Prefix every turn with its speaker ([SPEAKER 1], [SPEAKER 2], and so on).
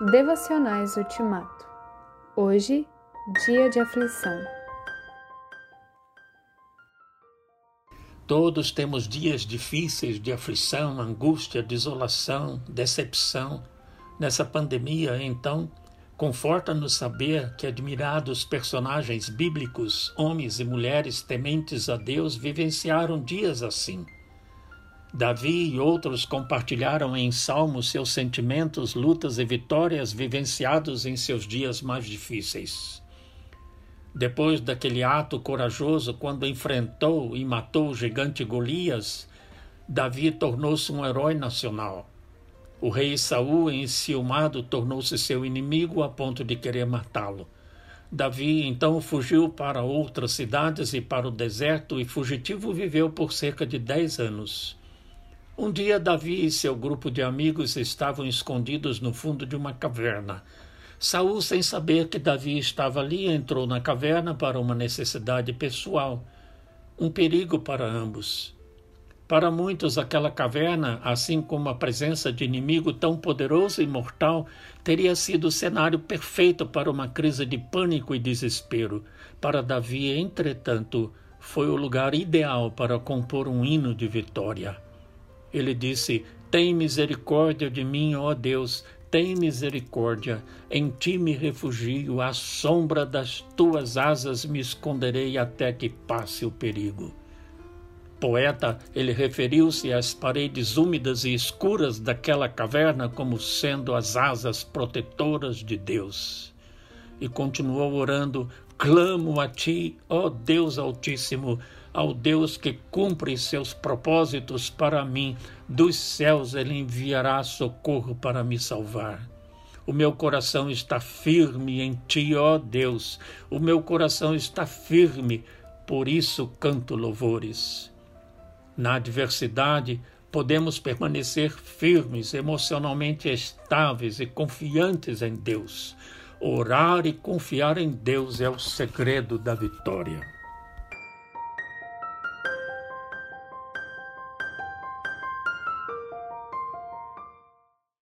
[SPEAKER 1] Devocionais Ultimato. Hoje, dia de aflição.
[SPEAKER 2] Todos temos dias difíceis de aflição, angústia, desolação, decepção. Nessa pandemia, então, conforta-nos saber que admirados personagens bíblicos, homens e mulheres tementes a Deus, vivenciaram dias assim. Davi e outros compartilharam em salmos seus sentimentos, lutas e vitórias vivenciados em seus dias mais difíceis. Depois daquele ato corajoso, quando enfrentou e matou o gigante Golias, Davi tornou-se um herói nacional. O rei Saul, enciumado, tornou-se seu inimigo a ponto de querer matá-lo. Davi então fugiu para outras cidades e para o deserto e fugitivo viveu por cerca de dez anos. Um dia, Davi e seu grupo de amigos estavam escondidos no fundo de uma caverna. Saul, sem saber que Davi estava ali, entrou na caverna para uma necessidade pessoal, um perigo para ambos. Para muitos, aquela caverna, assim como a presença de inimigo tão poderoso e mortal, teria sido o cenário perfeito para uma crise de pânico e desespero. Para Davi, entretanto, foi o lugar ideal para compor um hino de vitória. Ele disse: Tem misericórdia de mim, ó Deus, tem misericórdia. Em ti me refugio, à sombra das tuas asas me esconderei até que passe o perigo. Poeta, ele referiu-se às paredes úmidas e escuras daquela caverna como sendo as asas protetoras de Deus. E continuou orando: Clamo a ti, ó Deus Altíssimo, ao Deus que cumpre seus propósitos para mim, dos céus ele enviará socorro para me salvar. O meu coração está firme em ti, ó Deus. O meu coração está firme, por isso canto louvores. Na adversidade, podemos permanecer firmes, emocionalmente estáveis e confiantes em Deus. Orar e confiar em Deus é o segredo da vitória.